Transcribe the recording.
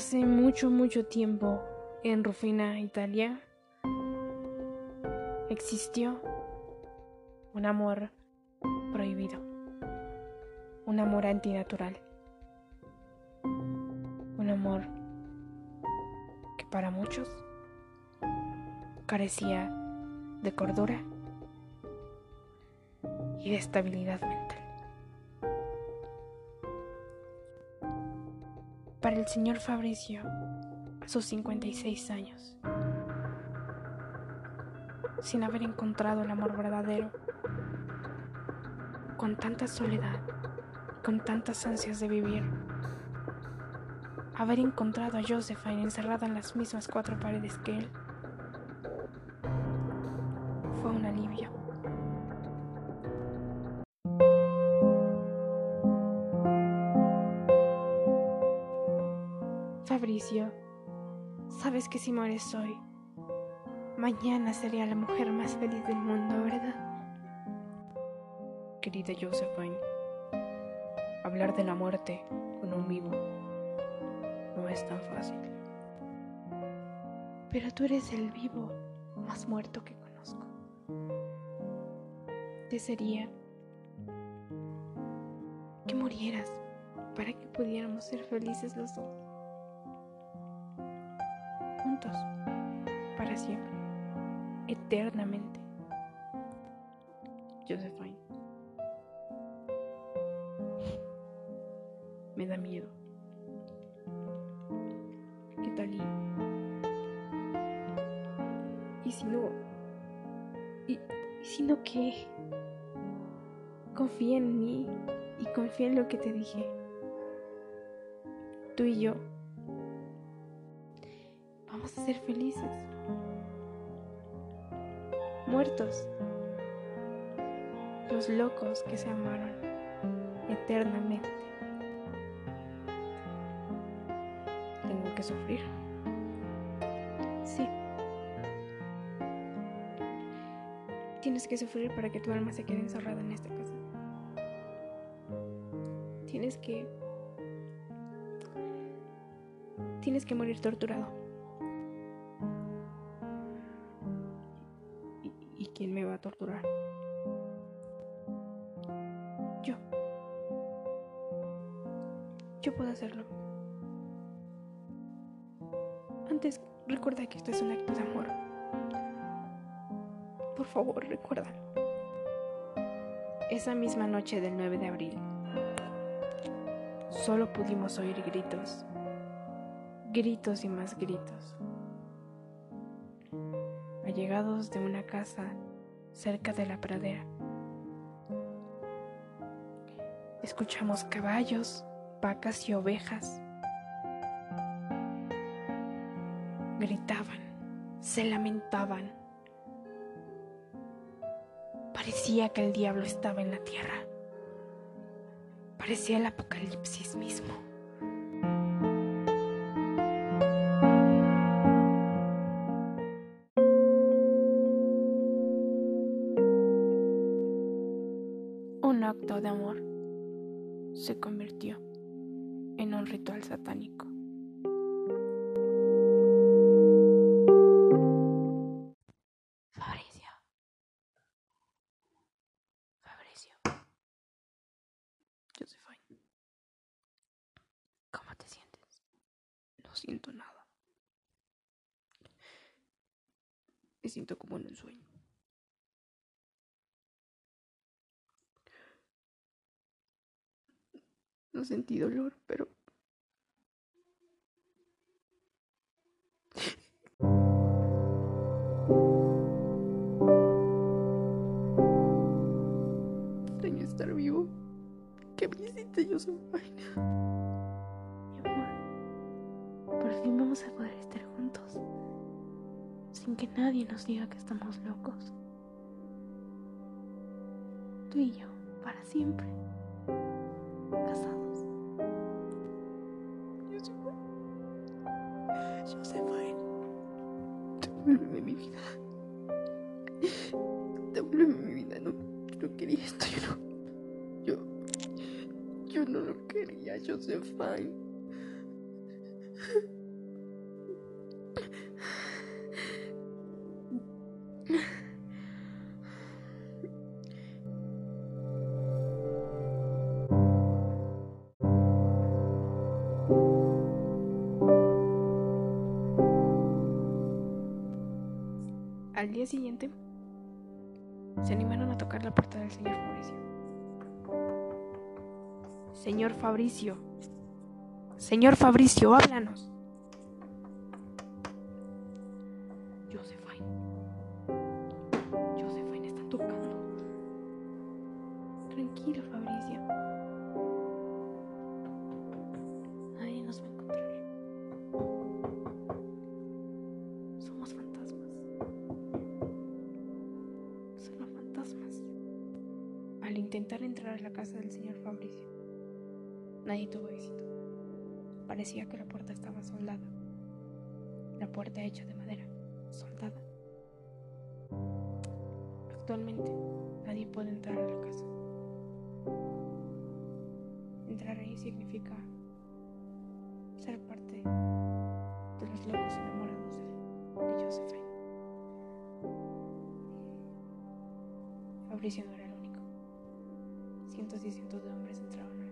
Hace mucho, mucho tiempo, en Rufina, Italia, existió un amor prohibido, un amor antinatural, un amor que para muchos carecía de cordura y de estabilidad mental. El señor Fabricio, a sus 56 años, sin haber encontrado el amor verdadero, con tanta soledad, con tantas ansias de vivir, haber encontrado a Josephine encerrada en las mismas cuatro paredes que él, Fabricio, sabes que si mueres hoy, mañana sería la mujer más feliz del mundo, ¿verdad? Querida Josephine, hablar de la muerte con un vivo no es tan fácil. Pero tú eres el vivo más muerto que conozco. Desearía que murieras para que pudiéramos ser felices los dos. Para siempre, eternamente. Josephine, me da miedo. ¿Qué tal y... ¿Y si no... ¿Y, y si no qué? Confía en mí y confía en lo que te dije. Tú y yo vamos a ser felices. Muertos. Los locos que se amaron eternamente. Tengo que sufrir. Sí. Tienes que sufrir para que tu alma se quede encerrada en esta casa. Tienes que... Tienes que morir torturado. ¿Y, quién me va a torturar? Yo. Yo puedo hacerlo. Antes, recuerda que esto es un acto de amor. Por favor, recuérdalo. Esa misma noche del 9 de abril, solo pudimos oír gritos, gritos y más gritos, allegados de una casa cerca de la pradera. Escuchamos caballos, vacas y ovejas. Gritaban, se lamentaban. Parecía que el diablo estaba en la tierra. Parecía el apocalipsis mismo. Acto de amor se convirtió en un ritual satánico. Fabricio. Fabricio. Josephine, ¿Cómo te sientes? no siento nada. Me siento como en un sueño. No sentí dolor, pero... Extraño estar vivo. ¿Qué me hiciste, Josephine? Mi amor, por fin vamos a poder estar juntos. Sin que nadie nos diga que estamos locos. Tú y yo, para siempre. Quería esto. Yo no. Yo. Yo no lo quería, Josephine. Al día siguiente, se animaron a tocar la puerta del señor Fabricio. Señor Fabricio, señor Fabricio, háblanos. Intentar entrar a la casa del señor Fabricio, nadie tuvo éxito. Parecía que la puerta estaba soldada. La puerta hecha de madera, soldada. Actualmente, nadie puede entrar a la casa. Entrar ahí significa ser parte de los locos enamorados de, de Josephine. Fabricio no era. Cientos y cientos de hombres altar.